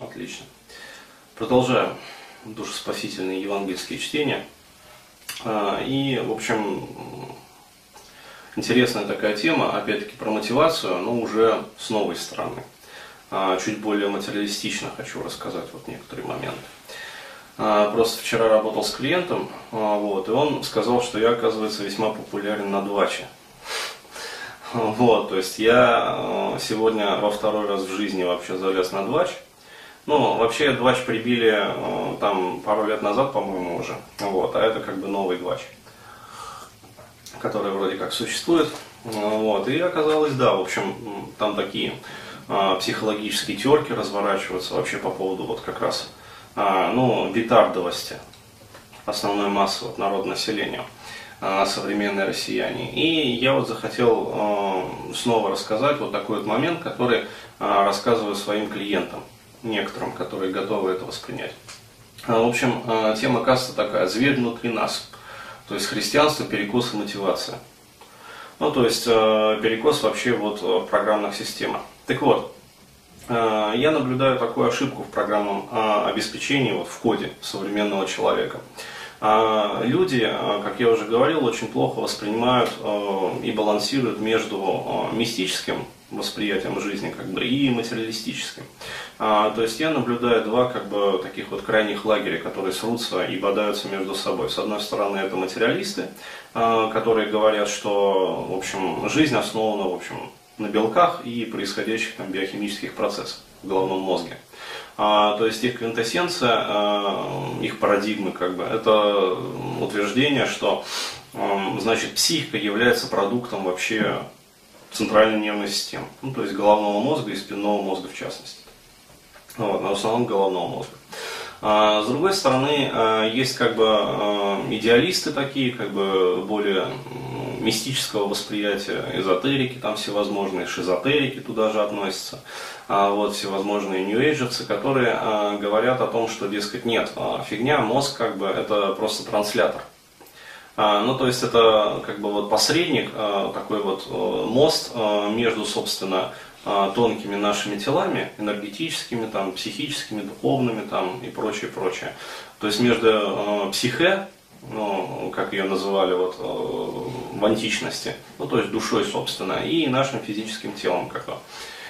Отлично. Продолжаем душеспасительные евангельские чтения. А, и, в общем, интересная такая тема, опять-таки про мотивацию, но уже с новой стороны. А, чуть более материалистично хочу рассказать вот некоторые моменты. А, просто вчера работал с клиентом, вот, и он сказал, что я, оказывается, весьма популярен на дваче. Вот, то есть я сегодня во второй раз в жизни вообще залез на двач. Ну, вообще двач прибили там пару лет назад, по-моему, уже. Вот, а это как бы новый двач который вроде как существует. Вот. И оказалось, да, в общем, там такие а, психологические терки разворачиваются вообще по поводу вот как раз а, ну, битардовости основной массы вот, народа населения современные россияне. И я вот захотел снова рассказать вот такой вот момент, который рассказываю своим клиентам, некоторым, которые готовы это воспринять. А, в общем, а, тема касты такая, зверь внутри нас. То есть христианство, перекос и мотивация. Ну, то есть э, перекос вообще вот в программных системах. Так вот, я наблюдаю такую ошибку в программном обеспечении, вот в коде современного человека. Люди, как я уже говорил, очень плохо воспринимают и балансируют между мистическим восприятием жизни как бы, и материалистическим. А, то есть я наблюдаю два как бы, таких вот крайних лагеря, которые срутся и бодаются между собой. С одной стороны это материалисты, а, которые говорят, что в общем, жизнь основана в общем, на белках и происходящих там биохимических процессах в головном мозге. А, то есть их квинтэссенция, а, их парадигмы, как бы, это утверждение, что а, значит, психика является продуктом вообще центральной нервной системы, ну, то есть головного мозга и спинного мозга в частности. Вот, на основном головного мозга. А, с другой стороны, а, есть как бы а, идеалисты такие, как бы более мистического восприятия, эзотерики там всевозможные, шизотерики туда же относятся, вот всевозможные нью-эйджерцы, которые говорят о том, что, дескать, нет, фигня, мозг как бы это просто транслятор. А, ну, то есть это как бы вот посредник, а, такой вот э, мост а, между, собственно, тонкими нашими телами, энергетическими, там, психическими, духовными там, и прочее, прочее. То есть между психе, ну, как ее называли вот, э, в античности, ну, то есть душой, собственно, и нашим физическим телом. Как бы.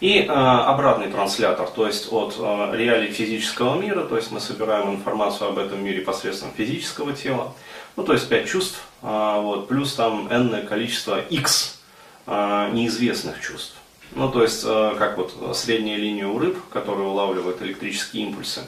И э, обратный транслятор, то есть от э, реалий физического мира, то есть мы собираем информацию об этом мире посредством физического тела, ну, то есть 5 чувств, а, вот, плюс там n количество x а, неизвестных чувств. Ну, то есть, а, как вот средняя линия у рыб, которая улавливает электрические импульсы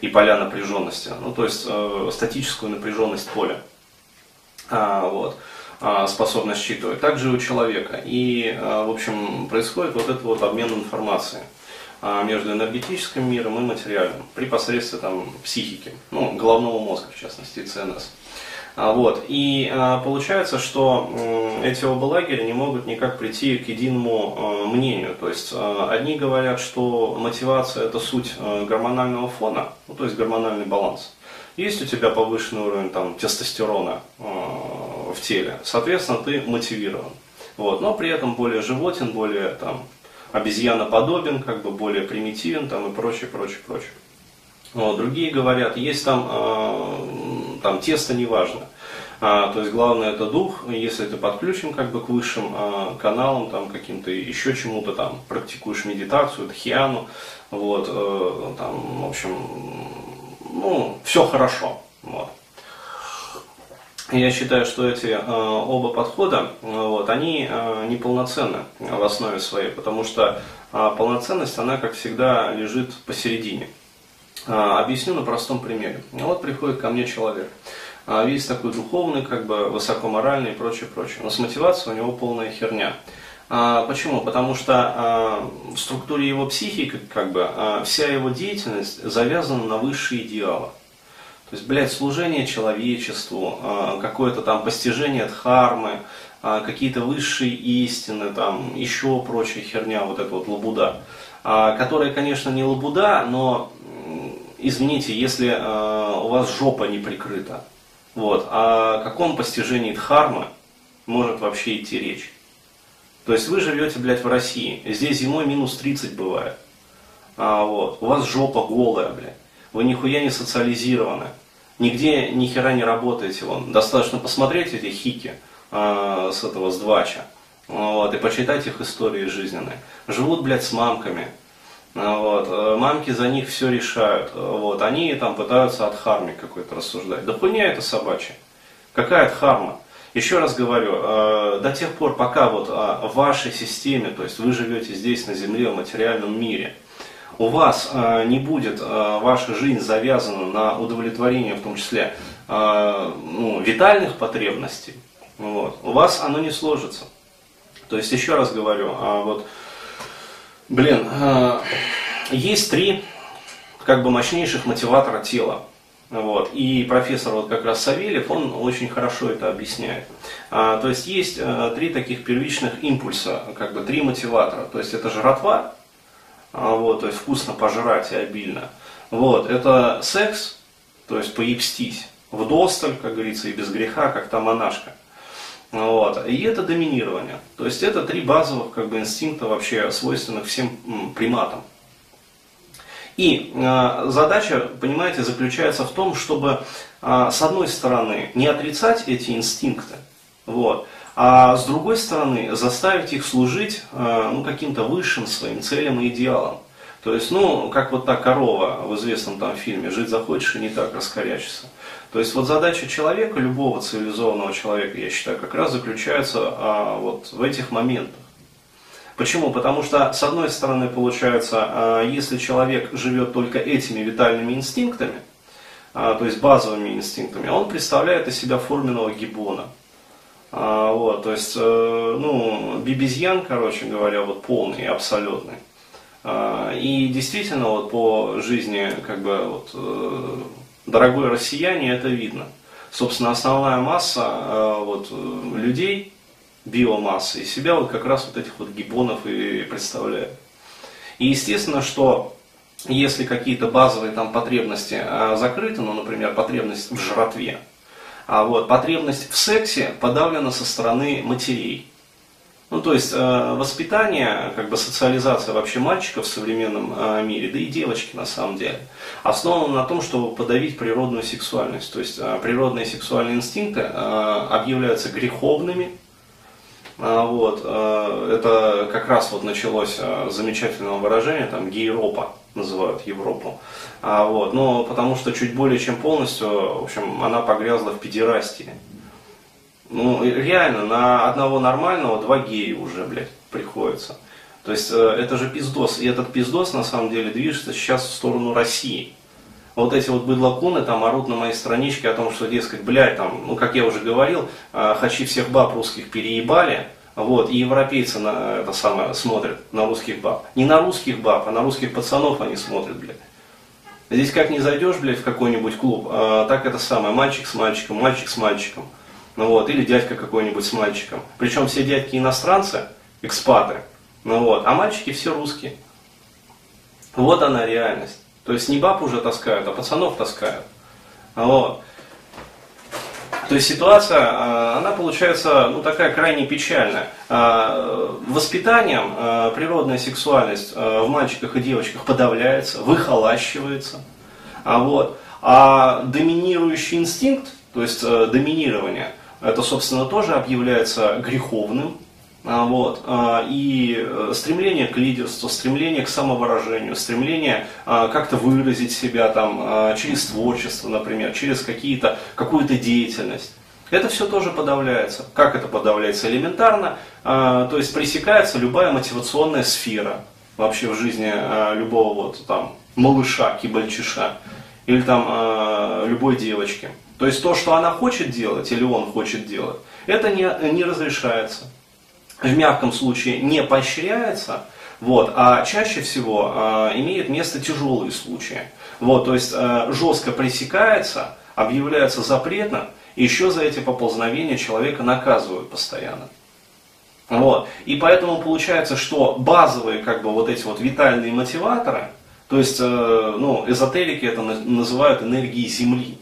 и поля напряженности. Ну, то есть, статическую напряженность поля. Вот способность считывать, также у человека. И, в общем, происходит вот этот вот обмен информацией между энергетическим миром и материальным при посредстве там, психики, ну, головного мозга, в частности, ЦНС. А, вот. И а, получается, что эти оба лагеря не могут никак прийти к единому а, мнению. То есть одни говорят, что мотивация это суть гормонального фона, ну, то есть гормональный баланс. Есть у тебя повышенный уровень там, тестостерона в теле, соответственно, ты мотивирован. Вот. Но при этом более животен, более там, обезьяноподобен, как бы более примитивен там, и прочее, прочее, прочее. Вот. Другие говорят, есть там там тесто не важно. А, то есть главное это дух, если ты подключен как бы к высшим а, каналам, там каким-то еще чему-то там, практикуешь медитацию, дхьяну, вот, э, там, в общем, ну, все хорошо. Вот. Я считаю, что эти э, оба подхода, вот, они э, неполноценны в основе своей, потому что э, полноценность, она, как всегда, лежит посередине. А, объясню на простом примере. Вот приходит ко мне человек, а, весь такой духовный, как бы высокоморальный и прочее, прочее. Но с мотивацией у него полная херня. А, почему? Потому что в структуре его психики, как бы, вся его деятельность завязана на высшие идеалы. То есть, блядь, служение человечеству, какое-то там постижение дхармы, какие-то высшие истины, там, еще прочая херня, вот эта вот лабуда. Которая, конечно, не лабуда, но извините, если у вас жопа не прикрыта, вот, о каком постижении дхармы может вообще идти речь? То есть вы живете, блядь, в России, здесь зимой минус 30 бывает. А, вот. У вас жопа голая, блядь. Вы нихуя не социализированы. Нигде ни хера не работаете. Вон. Достаточно посмотреть эти хики э, с этого, с двача. Вот, и почитать их истории жизненные. Живут, блядь, с мамками. Вот, э, мамки за них все решают. Вот, они там пытаются от харми какой-то рассуждать. Да хуйня это собачья. Какая от харма? Еще раз говорю, э, до тех пор, пока вот э, в вашей системе, то есть вы живете здесь на Земле, в материальном мире, у вас не будет ваша жизнь завязана на удовлетворение, в том числе, ну, витальных потребностей, вот, у вас оно не сложится. То есть, еще раз говорю, а вот, блин, а, есть три как бы мощнейших мотиватора тела. Вот. И профессор вот как раз Савельев, он очень хорошо это объясняет. А, то есть есть а, три таких первичных импульса, как бы три мотиватора. То есть это жратва, а, вот, то есть вкусно пожрать и обильно. Вот, это секс, то есть поебстись, вдосталь, как говорится, и без греха, как та монашка. Вот. И это доминирование. То есть это три базовых как бы, инстинкта вообще свойственных всем приматам. И э, задача, понимаете, заключается в том, чтобы э, с одной стороны не отрицать эти инстинкты, вот, а с другой стороны заставить их служить э, ну, каким-то высшим своим целям и идеалам. То есть, ну, как вот та корова в известном там фильме, жить захочешь и не так раскорячиться. То есть вот задача человека, любого цивилизованного человека, я считаю, как раз заключается а, вот в этих моментах. Почему? Потому что, с одной стороны, получается, а, если человек живет только этими витальными инстинктами, а, то есть базовыми инстинктами, он представляет из себя форменного гиббона. А, вот, то есть, э, ну, бибизьян, короче говоря, вот полный, абсолютный. И действительно, вот по жизни, как бы, вот, э, дорогой россияне, это видно. Собственно, основная масса э, вот, э, людей, биомассы, из себя вот как раз вот этих вот гибонов и представляет. И естественно, что если какие-то базовые там потребности э, закрыты, ну, например, потребность в жратве, а вот потребность в сексе подавлена со стороны матерей. Ну, то есть э, воспитание, как бы социализация вообще мальчиков в современном э, мире, да и девочки на самом деле, основана на том, чтобы подавить природную сексуальность. То есть э, природные сексуальные инстинкты э, объявляются греховными. Э, вот, э, это как раз вот началось замечательное выражение, там, гейропа называют Европу. Вот, но потому что чуть более чем полностью, в общем, она погрязла в педерастии. Ну, реально, на одного нормального два гея уже, блядь, приходится. То есть, э, это же пиздос. И этот пиздос, на самом деле, движется сейчас в сторону России. Вот эти вот быдлокуны там орут на моей страничке о том, что, дескать, блядь, там, ну, как я уже говорил, э, хачи всех баб русских переебали, вот, и европейцы на это самое смотрят, на русских баб. Не на русских баб, а на русских пацанов они смотрят, блядь. Здесь как не зайдешь, блядь, в какой-нибудь клуб, а, так это самое, мальчик с мальчиком, мальчик с мальчиком. Ну вот, или дядька какой-нибудь с мальчиком. Причем все дядьки иностранцы, экспаты. Ну вот, а мальчики все русские. Вот она реальность. То есть не баб уже таскают, а пацанов таскают. Вот. То есть ситуация, а, она получается ну, такая крайне печальная. А, воспитанием а, природная сексуальность в мальчиках и девочках подавляется, выхолащивается. Вот. а доминирующий инстинкт, то есть доминирование, это, собственно, тоже объявляется греховным. А, вот. А, и э, стремление к лидерству, стремление к самовыражению, стремление а, как-то выразить себя там, через творчество, например, через какие-то, какую-то деятельность. Это все тоже подавляется. Как это подавляется? Элементарно, то есть пресекается любая мотивационная сфера вообще в жизни любого вот там малыша, кибальчиша или там любой девочки. То есть то, что она хочет делать или он хочет делать, это не, не разрешается. В мягком случае не поощряется, вот, а чаще всего э, имеет место тяжелые случаи. Вот, то есть э, жестко пресекается, объявляется запретно, и еще за эти поползновения человека наказывают постоянно. Вот. И поэтому получается, что базовые как бы вот эти вот витальные мотиваторы, то есть, э, ну, эзотерики это называют энергией Земли.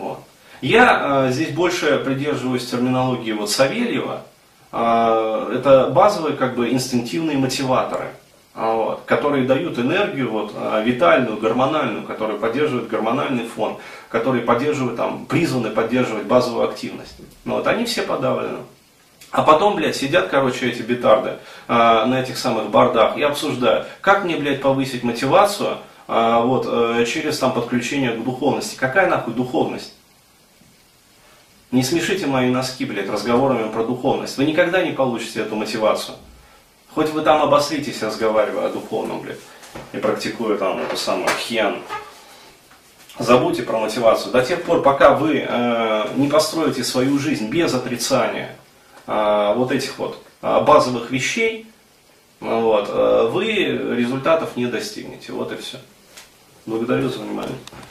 Вот. Я э, здесь больше придерживаюсь терминологии вот Савельева. Э, это базовые как бы инстинктивные мотиваторы. а, вот, которые дают энергию вот, а, витальную, гормональную, которые поддерживают гормональный фон, которые поддерживают, там, призваны поддерживать базовую активность. Ну, вот, они все подавлены. А потом, блядь, сидят, короче, эти бетарды э, на этих самых бардах и обсуждают, как мне, блядь, повысить мотивацию э, вот, э, через там подключение к духовности. Какая нахуй духовность? Не смешите мои носки, блядь, разговорами про духовность. Вы никогда не получите эту мотивацию. Хоть вы там обослитесь, разговаривая о духовном, блядь, и практикуя там эту самую хьян. Забудьте про мотивацию. До тех пор, пока вы э, не построите свою жизнь без отрицания э, вот этих вот э, базовых вещей, вот, э, вы результатов не достигнете. Вот и все. Благодарю за внимание.